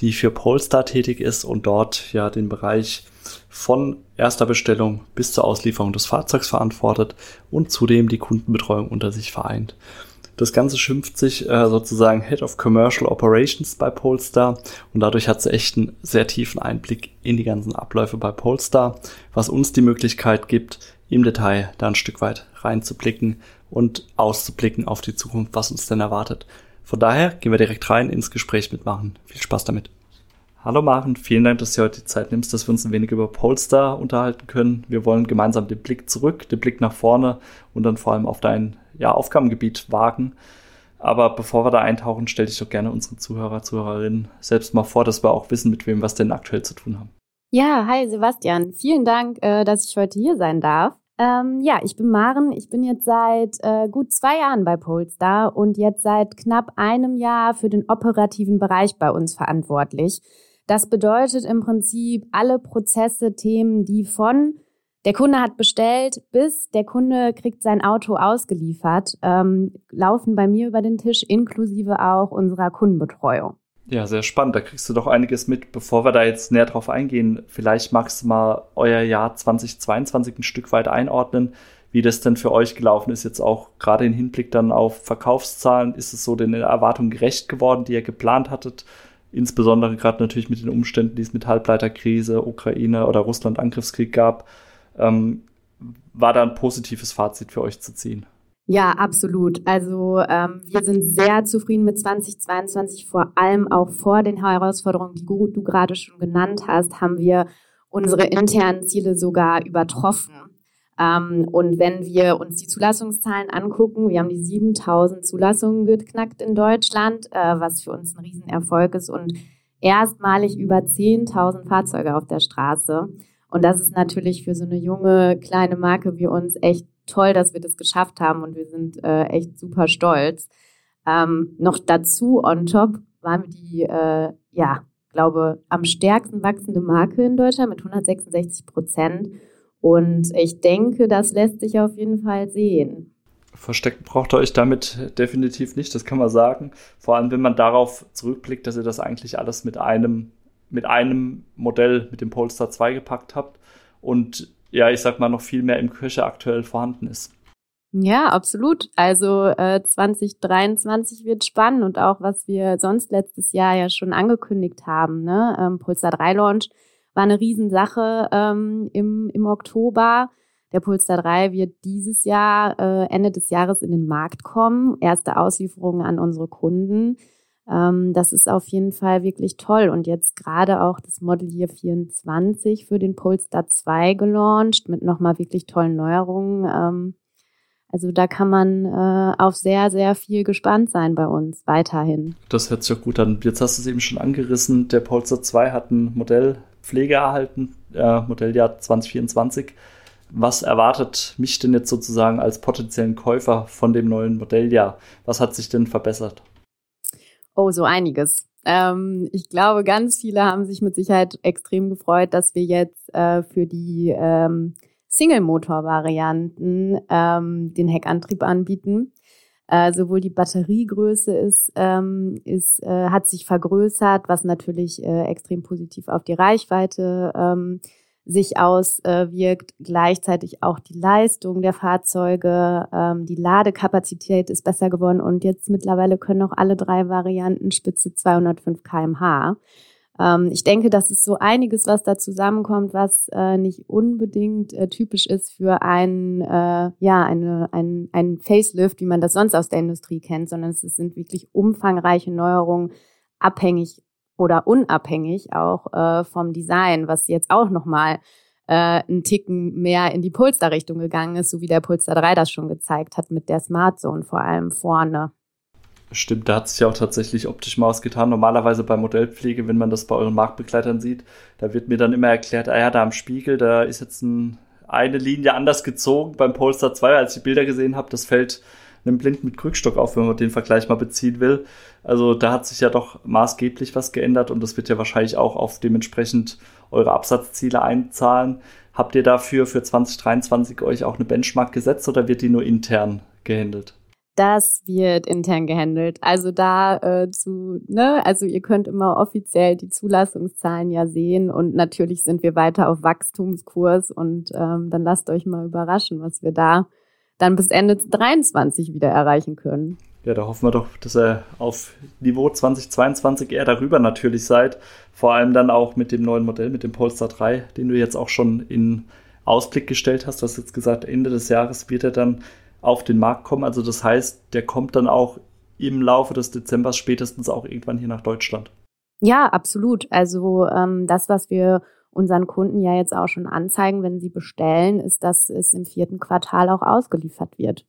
die für Polestar tätig ist und dort ja den Bereich von erster Bestellung bis zur Auslieferung des Fahrzeugs verantwortet und zudem die Kundenbetreuung unter sich vereint. Das Ganze schimpft sich äh, sozusagen Head of Commercial Operations bei Polestar und dadurch hat sie echt einen sehr tiefen Einblick in die ganzen Abläufe bei Polestar, was uns die Möglichkeit gibt, im Detail da ein Stück weit reinzublicken und auszublicken auf die Zukunft, was uns denn erwartet. Von daher gehen wir direkt rein ins Gespräch mitmachen. Viel Spaß damit. Hallo Maren, vielen Dank, dass du heute die Zeit nimmst, dass wir uns ein wenig über Polestar unterhalten können. Wir wollen gemeinsam den Blick zurück, den Blick nach vorne und dann vor allem auf dein ja, Aufgabengebiet wagen. Aber bevor wir da eintauchen, stell dich doch gerne unsere Zuhörer, Zuhörerinnen selbst mal vor, dass wir auch wissen, mit wem wir es denn aktuell zu tun haben. Ja, hi Sebastian. Vielen Dank, äh, dass ich heute hier sein darf. Ähm, ja, ich bin Maren. Ich bin jetzt seit äh, gut zwei Jahren bei Polestar und jetzt seit knapp einem Jahr für den operativen Bereich bei uns verantwortlich. Das bedeutet im Prinzip alle Prozesse, Themen, die von der Kunde hat bestellt bis der Kunde kriegt sein Auto ausgeliefert, ähm, laufen bei mir über den Tisch inklusive auch unserer Kundenbetreuung. Ja, sehr spannend. Da kriegst du doch einiges mit. Bevor wir da jetzt näher drauf eingehen, vielleicht magst du mal euer Jahr 2022 ein Stück weit einordnen, wie das denn für euch gelaufen ist, jetzt auch gerade im Hinblick dann auf Verkaufszahlen. Ist es so den Erwartungen gerecht geworden, die ihr geplant hattet? Insbesondere gerade natürlich mit den Umständen, die es mit Halbleiterkrise, Ukraine oder Russland-Angriffskrieg gab. Ähm, war da ein positives Fazit für euch zu ziehen? Ja, absolut. Also ähm, wir sind sehr zufrieden mit 2022, vor allem auch vor den Herausforderungen, die du gerade schon genannt hast, haben wir unsere internen Ziele sogar übertroffen. Ähm, und wenn wir uns die Zulassungszahlen angucken, wir haben die 7000 Zulassungen geknackt in Deutschland, äh, was für uns ein Riesenerfolg ist und erstmalig über 10.000 Fahrzeuge auf der Straße. Und das ist natürlich für so eine junge, kleine Marke wie uns echt toll, dass wir das geschafft haben und wir sind äh, echt super stolz. Ähm, noch dazu on top waren wir die, äh, ja, glaube, am stärksten wachsende Marke in Deutschland mit 166 Prozent. Und ich denke, das lässt sich auf jeden Fall sehen. Versteckt braucht ihr euch damit definitiv nicht, das kann man sagen. Vor allem, wenn man darauf zurückblickt, dass ihr das eigentlich alles mit einem, mit einem Modell, mit dem Polestar 2 gepackt habt. Und ja, ich sag mal, noch viel mehr im Köcher aktuell vorhanden ist. Ja, absolut. Also äh, 2023 wird spannend und auch was wir sonst letztes Jahr ja schon angekündigt haben. Ne? Ähm, Pulsar 3 Launch war eine Riesensache ähm, im, im Oktober. Der Pulsar 3 wird dieses Jahr, äh, Ende des Jahres in den Markt kommen. Erste Auslieferungen an unsere Kunden. Ähm, das ist auf jeden Fall wirklich toll. Und jetzt gerade auch das Model Year 24 für den Polestar 2 gelauncht mit nochmal wirklich tollen Neuerungen. Ähm, also da kann man äh, auf sehr, sehr viel gespannt sein bei uns weiterhin. Das hört sich auch gut an. Jetzt hast du es eben schon angerissen. Der Polestar 2 hat ein Modellpflege erhalten, äh, Modelljahr 2024. Was erwartet mich denn jetzt sozusagen als potenziellen Käufer von dem neuen Modelljahr? Was hat sich denn verbessert? Oh, so einiges. Ähm, ich glaube, ganz viele haben sich mit Sicherheit extrem gefreut, dass wir jetzt äh, für die ähm, Single-Motor-Varianten ähm, den Heckantrieb anbieten. Äh, sowohl die Batteriegröße ist, ähm, ist äh, hat sich vergrößert, was natürlich äh, extrem positiv auf die Reichweite ähm, sich auswirkt. Gleichzeitig auch die Leistung der Fahrzeuge, ähm, die Ladekapazität ist besser geworden und jetzt mittlerweile können auch alle drei Varianten Spitze 205 kmh. Ähm, ich denke, das ist so einiges, was da zusammenkommt, was äh, nicht unbedingt äh, typisch ist für ein, äh, ja, eine, ein, ein Facelift, wie man das sonst aus der Industrie kennt, sondern es sind wirklich umfangreiche Neuerungen, abhängig oder unabhängig auch äh, vom Design, was jetzt auch nochmal äh, einen Ticken mehr in die Polestar-Richtung gegangen ist, so wie der Polestar 3 das schon gezeigt hat mit der Smart Zone vor allem vorne. Stimmt, da hat sich ja auch tatsächlich optisch mal was getan. Normalerweise bei Modellpflege, wenn man das bei euren Marktbegleitern sieht, da wird mir dann immer erklärt, ah ja, da am Spiegel, da ist jetzt ein, eine Linie anders gezogen beim Polestar 2, als ich die Bilder gesehen habe. Das fällt einem Blind mit Krückstock auf, wenn man den Vergleich mal beziehen will. Also da hat sich ja doch maßgeblich was geändert und das wird ja wahrscheinlich auch auf dementsprechend eure Absatzziele einzahlen. Habt ihr dafür für 2023 euch auch eine Benchmark gesetzt oder wird die nur intern gehandelt? Das wird intern gehandelt. Also da äh, zu, ne, also ihr könnt immer offiziell die Zulassungszahlen ja sehen und natürlich sind wir weiter auf Wachstumskurs und ähm, dann lasst euch mal überraschen, was wir da dann bis Ende 23 wieder erreichen können. Ja, da hoffen wir doch, dass ihr auf Niveau 2022 eher darüber natürlich seid. Vor allem dann auch mit dem neuen Modell, mit dem Polestar 3, den du jetzt auch schon in Ausblick gestellt hast. Du hast jetzt gesagt, Ende des Jahres wird er dann auf den Markt kommen. Also das heißt, der kommt dann auch im Laufe des Dezembers spätestens auch irgendwann hier nach Deutschland. Ja, absolut. Also ähm, das, was wir unseren Kunden ja jetzt auch schon anzeigen, wenn sie bestellen, ist, dass es im vierten Quartal auch ausgeliefert wird.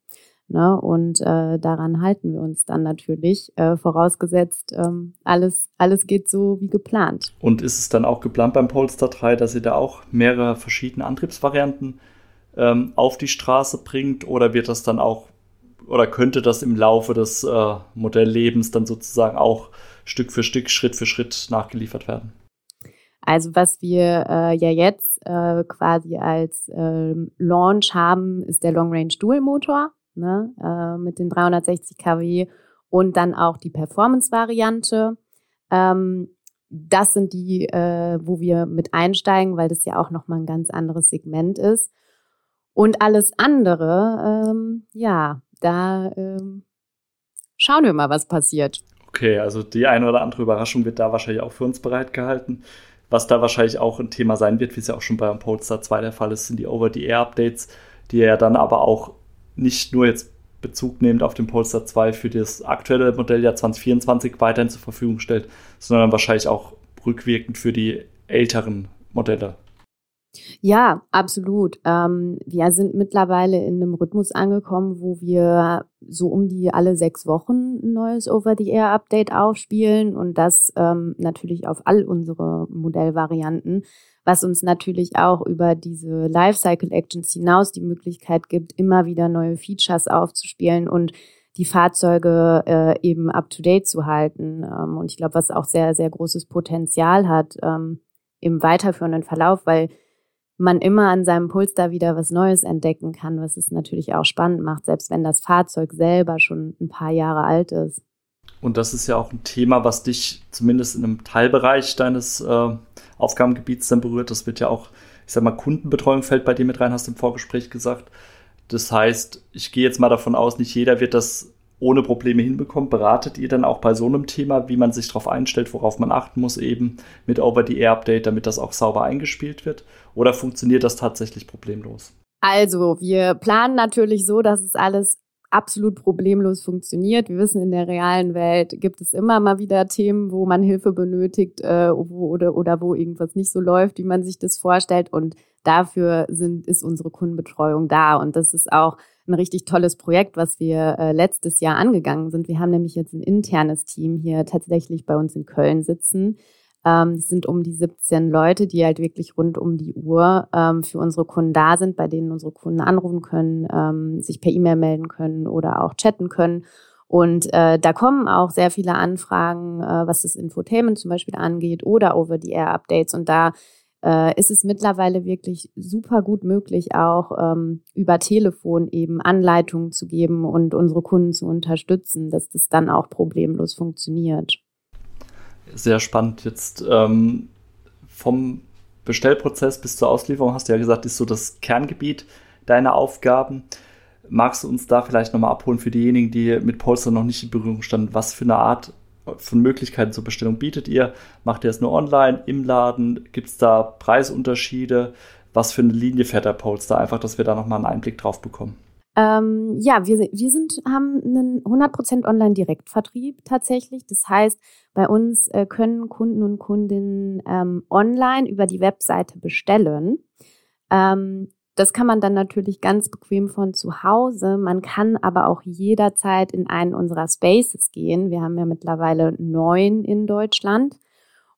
Ne? Und äh, daran halten wir uns dann natürlich, äh, vorausgesetzt, ähm, alles, alles geht so wie geplant. Und ist es dann auch geplant beim Polestar 3, dass ihr da auch mehrere verschiedene Antriebsvarianten ähm, auf die Straße bringt oder wird das dann auch oder könnte das im Laufe des äh, Modelllebens dann sozusagen auch Stück für Stück, Schritt für Schritt nachgeliefert werden? Also was wir äh, ja jetzt äh, quasi als äh, Launch haben, ist der Long Range Dual Motor ne, äh, mit den 360 kW und dann auch die Performance-Variante. Ähm, das sind die, äh, wo wir mit einsteigen, weil das ja auch nochmal ein ganz anderes Segment ist. Und alles andere, ähm, ja, da ähm, schauen wir mal, was passiert. Okay, also die eine oder andere Überraschung wird da wahrscheinlich auch für uns bereitgehalten. Was da wahrscheinlich auch ein Thema sein wird, wie es ja auch schon beim Polestar 2 der Fall ist, sind die Over-the-Air-Updates, die ja dann aber auch nicht nur jetzt Bezug nehmend auf den Polestar 2 für das aktuelle Modelljahr 2024 weiterhin zur Verfügung stellt, sondern wahrscheinlich auch rückwirkend für die älteren Modelle. Ja, absolut. Ähm, wir sind mittlerweile in einem Rhythmus angekommen, wo wir so um die alle sechs Wochen ein neues Over-the-Air-Update aufspielen und das ähm, natürlich auf all unsere Modellvarianten, was uns natürlich auch über diese Lifecycle Actions hinaus die Möglichkeit gibt, immer wieder neue Features aufzuspielen und die Fahrzeuge äh, eben up-to-date zu halten. Ähm, und ich glaube, was auch sehr, sehr großes Potenzial hat ähm, im weiterführenden Verlauf, weil man immer an seinem Puls da wieder was Neues entdecken kann, was es natürlich auch spannend macht, selbst wenn das Fahrzeug selber schon ein paar Jahre alt ist. Und das ist ja auch ein Thema, was dich zumindest in einem Teilbereich deines äh, Aufgabengebiets dann berührt. Das wird ja auch, ich sag mal, Kundenbetreuung fällt bei dir mit rein, hast du im Vorgespräch gesagt. Das heißt, ich gehe jetzt mal davon aus, nicht jeder wird das ohne Probleme hinbekommt, beratet ihr dann auch bei so einem Thema, wie man sich darauf einstellt, worauf man achten muss, eben mit Over-the-Air-Update, damit das auch sauber eingespielt wird? Oder funktioniert das tatsächlich problemlos? Also, wir planen natürlich so, dass es alles absolut problemlos funktioniert. Wir wissen, in der realen Welt gibt es immer mal wieder Themen, wo man Hilfe benötigt äh, wo, oder, oder wo irgendwas nicht so läuft, wie man sich das vorstellt. Und dafür sind, ist unsere Kundenbetreuung da. Und das ist auch ein richtig tolles Projekt, was wir äh, letztes Jahr angegangen sind. Wir haben nämlich jetzt ein internes Team hier tatsächlich bei uns in Köln sitzen. Ähm, es sind um die 17 Leute, die halt wirklich rund um die Uhr ähm, für unsere Kunden da sind, bei denen unsere Kunden anrufen können, ähm, sich per E-Mail melden können oder auch chatten können. Und äh, da kommen auch sehr viele Anfragen, äh, was das Infotainment zum Beispiel angeht oder Over-the-Air-Updates. Und da äh, ist es mittlerweile wirklich super gut möglich, auch ähm, über Telefon eben Anleitungen zu geben und unsere Kunden zu unterstützen, dass das dann auch problemlos funktioniert. Sehr spannend. Jetzt ähm, vom Bestellprozess bis zur Auslieferung hast du ja gesagt, ist so das Kerngebiet deiner Aufgaben. Magst du uns da vielleicht nochmal abholen für diejenigen, die mit Polster noch nicht in Berührung standen? Was für eine Art von Möglichkeiten zur Bestellung bietet ihr? Macht ihr es nur online, im Laden? Gibt es da Preisunterschiede? Was für eine Linie fährt der Polster? Einfach, dass wir da nochmal einen Einblick drauf bekommen. Ähm, ja, wir, wir sind, haben einen 100% Online-Direktvertrieb tatsächlich. Das heißt, bei uns äh, können Kunden und Kundinnen ähm, online über die Webseite bestellen. Ähm, das kann man dann natürlich ganz bequem von zu Hause. Man kann aber auch jederzeit in einen unserer Spaces gehen. Wir haben ja mittlerweile neun in Deutschland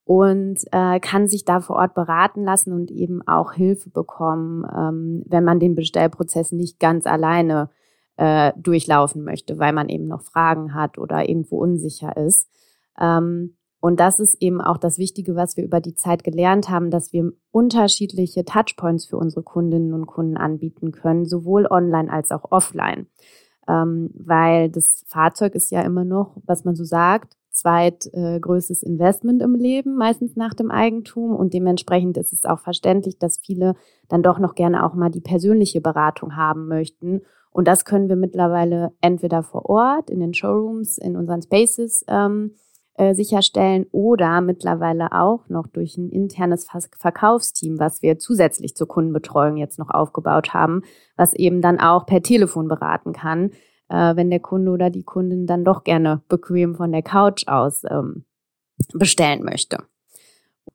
und äh, kann sich da vor Ort beraten lassen und eben auch Hilfe bekommen, ähm, wenn man den Bestellprozess nicht ganz alleine äh, durchlaufen möchte, weil man eben noch Fragen hat oder irgendwo unsicher ist. Ähm, und das ist eben auch das Wichtige, was wir über die Zeit gelernt haben, dass wir unterschiedliche Touchpoints für unsere Kundinnen und Kunden anbieten können, sowohl online als auch offline. Ähm, weil das Fahrzeug ist ja immer noch, was man so sagt, zweitgrößtes äh, Investment im Leben, meistens nach dem Eigentum. Und dementsprechend ist es auch verständlich, dass viele dann doch noch gerne auch mal die persönliche Beratung haben möchten. Und das können wir mittlerweile entweder vor Ort, in den Showrooms, in unseren Spaces ähm, äh, sicherstellen oder mittlerweile auch noch durch ein internes Verkaufsteam, was wir zusätzlich zur Kundenbetreuung jetzt noch aufgebaut haben, was eben dann auch per Telefon beraten kann, äh, wenn der Kunde oder die Kundin dann doch gerne bequem von der Couch aus ähm, bestellen möchte.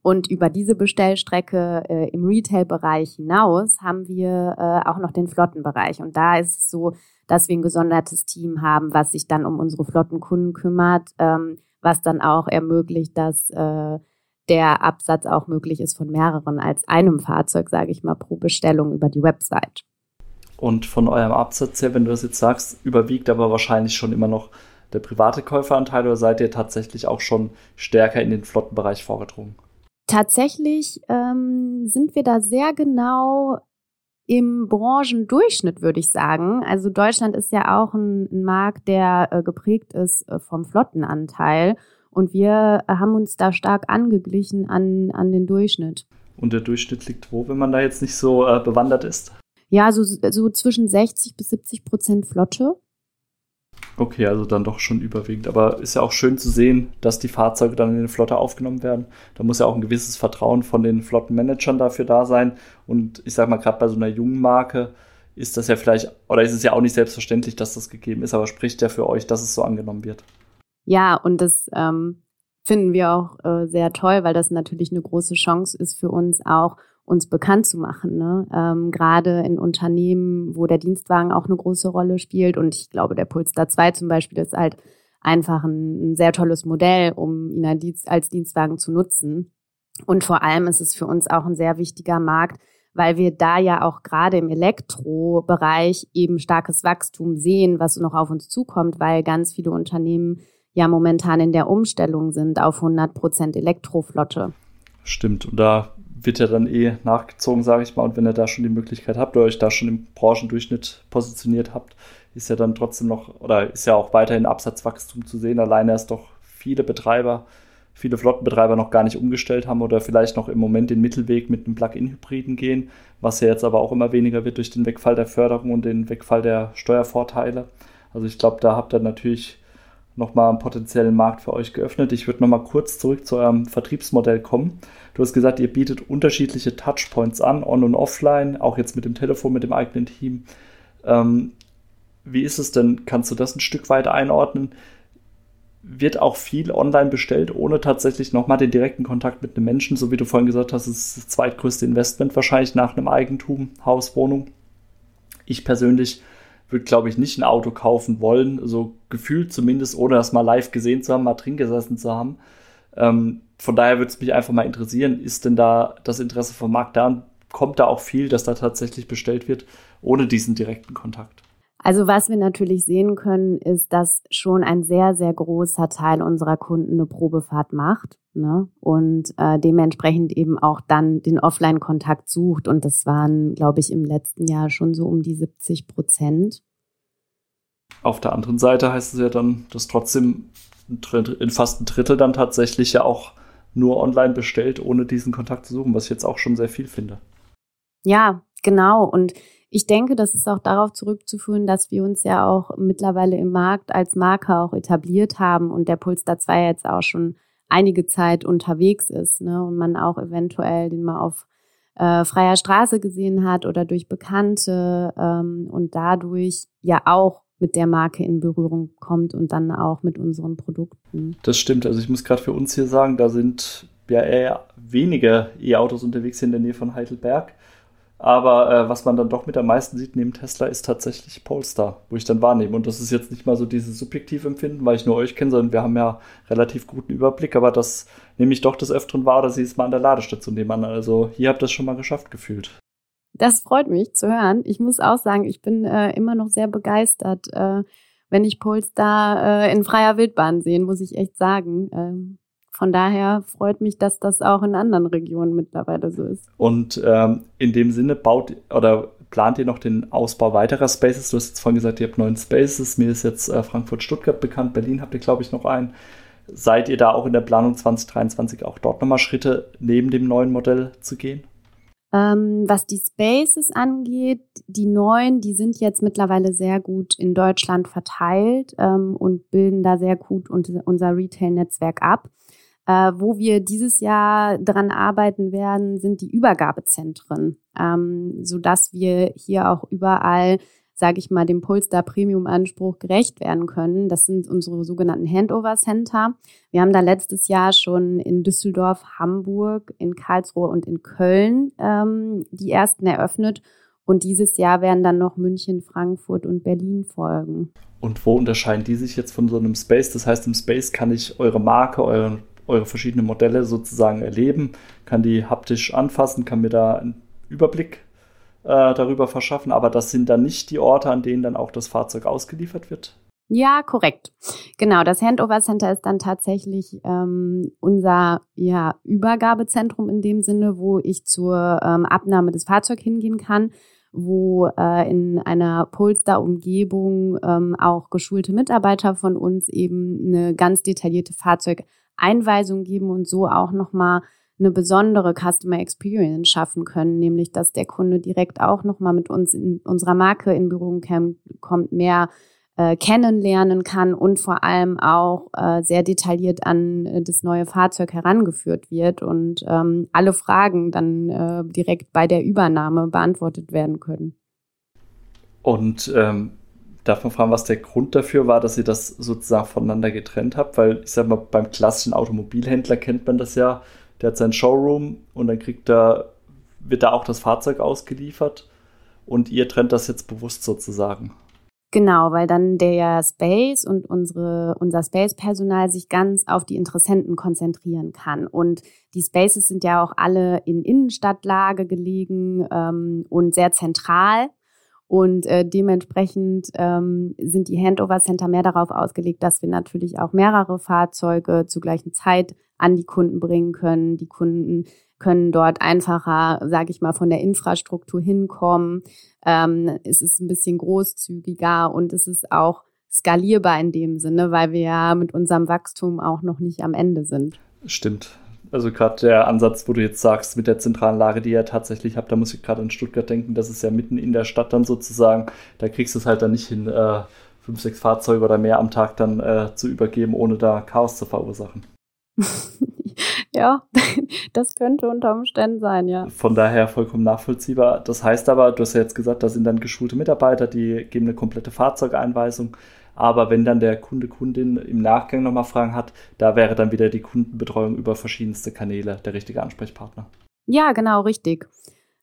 Und über diese Bestellstrecke äh, im Retail-Bereich hinaus haben wir äh, auch noch den Flottenbereich. Und da ist es so, dass wir ein gesondertes Team haben, was sich dann um unsere Flottenkunden kümmert, ähm, was dann auch ermöglicht, dass äh, der Absatz auch möglich ist von mehreren als einem Fahrzeug, sage ich mal, pro Bestellung über die Website. Und von eurem Absatz her, wenn du das jetzt sagst, überwiegt aber wahrscheinlich schon immer noch der private Käuferanteil oder seid ihr tatsächlich auch schon stärker in den Flottenbereich vorgedrungen? Tatsächlich ähm, sind wir da sehr genau im Branchendurchschnitt, würde ich sagen. Also Deutschland ist ja auch ein, Markt, der äh, geprägt ist äh, vom Flottenanteil. Und wir äh, haben uns da stark angeglichen an, an den Durchschnitt. Und der Durchschnitt liegt wo, wenn man da jetzt nicht so äh, bewandert ist? Ja, so, so zwischen 60 bis 70 Prozent Flotte. Okay, also dann doch schon überwiegend. Aber ist ja auch schön zu sehen, dass die Fahrzeuge dann in die Flotte aufgenommen werden. Da muss ja auch ein gewisses Vertrauen von den Flottenmanagern dafür da sein. Und ich sag mal, gerade bei so einer jungen Marke ist das ja vielleicht, oder ist es ja auch nicht selbstverständlich, dass das gegeben ist, aber spricht ja für euch, dass es so angenommen wird. Ja, und das ähm, finden wir auch äh, sehr toll, weil das natürlich eine große Chance ist für uns auch, uns bekannt zu machen. Ne? Ähm, Gerade in Unternehmen, wo der Dienstwagen auch eine große Rolle spielt. Und ich glaube, der Polestar 2 zum Beispiel ist halt einfach ein, ein sehr tolles Modell, um ihn als Dienstwagen zu nutzen. Und vor allem ist es für uns auch ein sehr wichtiger Markt, weil wir da ja auch gerade im Elektrobereich eben starkes Wachstum sehen, was noch auf uns zukommt, weil ganz viele Unternehmen ja momentan in der Umstellung sind auf 100 Prozent Elektroflotte. Stimmt. Und da wird ja dann eh nachgezogen, sage ich mal. Und wenn ihr da schon die Möglichkeit habt oder euch da schon im Branchendurchschnitt positioniert habt, ist ja dann trotzdem noch oder ist ja auch weiterhin Absatzwachstum zu sehen. Alleine erst doch viele Betreiber, viele Flottenbetreiber noch gar nicht umgestellt haben oder vielleicht noch im Moment den Mittelweg mit einem Plug-in-Hybriden gehen, was ja jetzt aber auch immer weniger wird durch den Wegfall der Förderung und den Wegfall der Steuervorteile. Also ich glaube, da habt ihr natürlich nochmal einen potenziellen Markt für euch geöffnet. Ich würde nochmal kurz zurück zu eurem Vertriebsmodell kommen. Du hast gesagt, ihr bietet unterschiedliche Touchpoints an, on und offline, auch jetzt mit dem Telefon, mit dem eigenen Team. Ähm, wie ist es denn? Kannst du das ein Stück weit einordnen? Wird auch viel online bestellt, ohne tatsächlich nochmal den direkten Kontakt mit einem Menschen, so wie du vorhin gesagt hast, ist das zweitgrößte Investment wahrscheinlich nach einem Eigentum, Haus, Wohnung. Ich persönlich würde, glaube ich, nicht ein Auto kaufen wollen, so gefühlt zumindest, ohne das mal live gesehen zu haben, mal drin gesessen zu haben. Ähm, von daher würde es mich einfach mal interessieren, ist denn da das Interesse vom Markt da und kommt da auch viel, dass da tatsächlich bestellt wird, ohne diesen direkten Kontakt? Also was wir natürlich sehen können, ist, dass schon ein sehr, sehr großer Teil unserer Kunden eine Probefahrt macht ne? und äh, dementsprechend eben auch dann den Offline-Kontakt sucht. Und das waren, glaube ich, im letzten Jahr schon so um die 70 Prozent. Auf der anderen Seite heißt es ja dann, dass trotzdem in fast ein Drittel dann tatsächlich ja auch nur online bestellt, ohne diesen Kontakt zu suchen, was ich jetzt auch schon sehr viel finde. Ja, genau. Und ich denke, das ist auch darauf zurückzuführen, dass wir uns ja auch mittlerweile im Markt als Marke auch etabliert haben und der Polestar 2 jetzt auch schon einige Zeit unterwegs ist ne? und man auch eventuell den mal auf äh, freier Straße gesehen hat oder durch Bekannte ähm, und dadurch ja auch mit der Marke in Berührung kommt und dann auch mit unseren Produkten. Das stimmt. Also ich muss gerade für uns hier sagen, da sind ja eher weniger E-Autos unterwegs hier in der Nähe von Heidelberg Aber äh, was man dann doch mit am meisten sieht neben Tesla ist tatsächlich Polestar, wo ich dann wahrnehme. Und das ist jetzt nicht mal so dieses subjektive Empfinden, weil ich nur euch kenne, sondern wir haben ja relativ guten Überblick. Aber das nehme ich doch des Öfteren wahr, dass sie es mal an der Ladestation nehmen. Also hier habt ihr es schon mal geschafft gefühlt. Das freut mich zu hören. Ich muss auch sagen, ich bin äh, immer noch sehr begeistert, äh, wenn ich Polestar äh, in freier Wildbahn sehe, muss ich echt sagen. Ähm, von daher freut mich, dass das auch in anderen Regionen mittlerweile so ist. Und ähm, in dem Sinne baut oder plant ihr noch den Ausbau weiterer Spaces? Du hast jetzt vorhin gesagt, ihr habt neun Spaces. Mir ist jetzt äh, Frankfurt-Stuttgart bekannt. Berlin habt ihr, glaube ich, noch einen. Seid ihr da auch in der Planung 2023 auch dort nochmal Schritte neben dem neuen Modell zu gehen? Ähm, was die Spaces angeht, die neuen, die sind jetzt mittlerweile sehr gut in Deutschland verteilt ähm, und bilden da sehr gut unser Retail-Netzwerk ab. Äh, wo wir dieses Jahr dran arbeiten werden, sind die Übergabezentren, ähm, sodass wir hier auch überall, sage ich mal, dem Polestar Premium-Anspruch gerecht werden können. Das sind unsere sogenannten Handover-Center. Wir haben da letztes Jahr schon in Düsseldorf, Hamburg, in Karlsruhe und in Köln ähm, die ersten eröffnet. Und dieses Jahr werden dann noch München, Frankfurt und Berlin folgen. Und wo unterscheiden die sich jetzt von so einem Space? Das heißt, im Space kann ich eure Marke, euren eure verschiedenen Modelle sozusagen erleben, kann die haptisch anfassen, kann mir da einen Überblick äh, darüber verschaffen, aber das sind dann nicht die Orte, an denen dann auch das Fahrzeug ausgeliefert wird. Ja, korrekt. Genau, das Handover Center ist dann tatsächlich ähm, unser ja, Übergabezentrum in dem Sinne, wo ich zur ähm, Abnahme des Fahrzeugs hingehen kann, wo äh, in einer Polestar-Umgebung ähm, auch geschulte Mitarbeiter von uns eben eine ganz detaillierte Fahrzeug Einweisung geben und so auch nochmal eine besondere Customer Experience schaffen können, nämlich dass der Kunde direkt auch nochmal mit uns in unserer Marke in Berührung kommt, mehr äh, kennenlernen kann und vor allem auch äh, sehr detailliert an äh, das neue Fahrzeug herangeführt wird und ähm, alle Fragen dann äh, direkt bei der Übernahme beantwortet werden können. Und ähm, Darf man fragen, was der Grund dafür war, dass ihr das sozusagen voneinander getrennt habt? Weil ich sag mal, beim klassischen Automobilhändler kennt man das ja. Der hat seinen Showroom und dann kriegt er, wird da auch das Fahrzeug ausgeliefert und ihr trennt das jetzt bewusst sozusagen. Genau, weil dann der Space und unsere, unser Space-Personal sich ganz auf die Interessenten konzentrieren kann. Und die Spaces sind ja auch alle in Innenstadtlage gelegen ähm, und sehr zentral. Und äh, dementsprechend ähm, sind die Handover Center mehr darauf ausgelegt, dass wir natürlich auch mehrere Fahrzeuge zur gleichen Zeit an die Kunden bringen können. Die Kunden können dort einfacher, sage ich mal, von der Infrastruktur hinkommen. Ähm, es ist ein bisschen großzügiger und es ist auch skalierbar in dem Sinne, weil wir ja mit unserem Wachstum auch noch nicht am Ende sind. Stimmt. Also gerade der Ansatz, wo du jetzt sagst, mit der zentralen Lage, die ihr tatsächlich habt, da muss ich gerade an Stuttgart denken, das ist ja mitten in der Stadt dann sozusagen. Da kriegst du es halt dann nicht hin, äh, fünf, sechs Fahrzeuge oder mehr am Tag dann äh, zu übergeben, ohne da Chaos zu verursachen. ja, das könnte unter Umständen sein, ja. Von daher vollkommen nachvollziehbar. Das heißt aber, du hast ja jetzt gesagt, da sind dann geschulte Mitarbeiter, die geben eine komplette Fahrzeugeinweisung. Aber wenn dann der Kunde, Kundin im Nachgang nochmal Fragen hat, da wäre dann wieder die Kundenbetreuung über verschiedenste Kanäle der richtige Ansprechpartner. Ja, genau, richtig.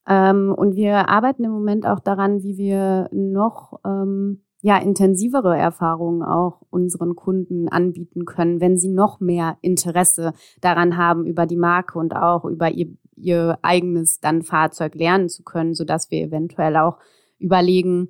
Ähm, und wir arbeiten im Moment auch daran, wie wir noch ähm, ja, intensivere Erfahrungen auch unseren Kunden anbieten können, wenn sie noch mehr Interesse daran haben, über die Marke und auch über ihr, ihr eigenes dann Fahrzeug lernen zu können, sodass wir eventuell auch überlegen,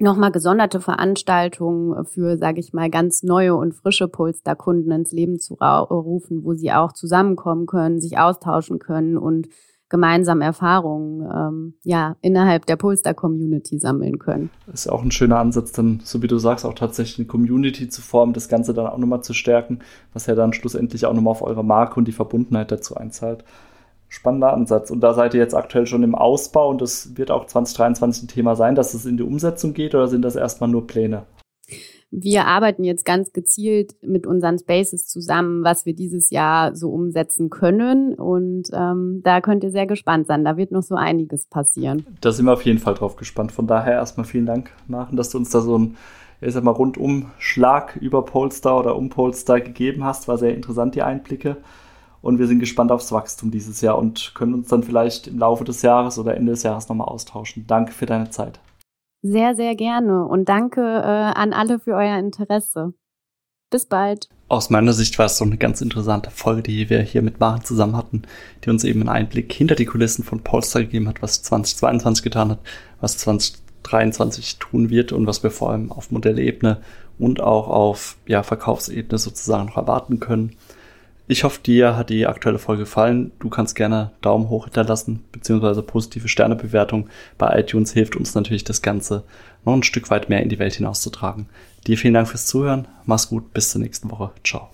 nochmal gesonderte Veranstaltungen für, sage ich mal, ganz neue und frische Polster-Kunden ins Leben zu rufen, wo sie auch zusammenkommen können, sich austauschen können und gemeinsam Erfahrungen ähm, ja, innerhalb der Polster-Community sammeln können. Das ist auch ein schöner Ansatz, dann, so wie du sagst, auch tatsächlich eine Community zu formen, das Ganze dann auch nochmal zu stärken, was ja dann schlussendlich auch nochmal auf eure Marke und die Verbundenheit dazu einzahlt spannender Ansatz. Und da seid ihr jetzt aktuell schon im Ausbau und das wird auch 2023 ein Thema sein, dass es in die Umsetzung geht oder sind das erstmal nur Pläne? Wir arbeiten jetzt ganz gezielt mit unseren Spaces zusammen, was wir dieses Jahr so umsetzen können. Und ähm, da könnt ihr sehr gespannt sein. Da wird noch so einiges passieren. Da sind wir auf jeden Fall drauf gespannt. Von daher erstmal vielen Dank, Machen, dass du uns da so ein ich sag mal, rundum Schlag über Polestar oder um Polestar gegeben hast. War sehr interessant, die Einblicke. Und wir sind gespannt aufs Wachstum dieses Jahr und können uns dann vielleicht im Laufe des Jahres oder Ende des Jahres nochmal austauschen. Danke für deine Zeit. Sehr, sehr gerne und danke äh, an alle für euer Interesse. Bis bald. Aus meiner Sicht war es so eine ganz interessante Folge, die wir hier mit Maren zusammen hatten, die uns eben einen Einblick hinter die Kulissen von Polestar gegeben hat, was 2022 getan hat, was 2023 tun wird und was wir vor allem auf Modellebene und auch auf ja, Verkaufsebene sozusagen noch erwarten können. Ich hoffe, dir hat die aktuelle Folge gefallen. Du kannst gerne Daumen hoch hinterlassen, beziehungsweise positive Sternebewertung. Bei iTunes hilft uns natürlich das Ganze noch ein Stück weit mehr in die Welt hinauszutragen. Dir vielen Dank fürs Zuhören. Mach's gut. Bis zur nächsten Woche. Ciao.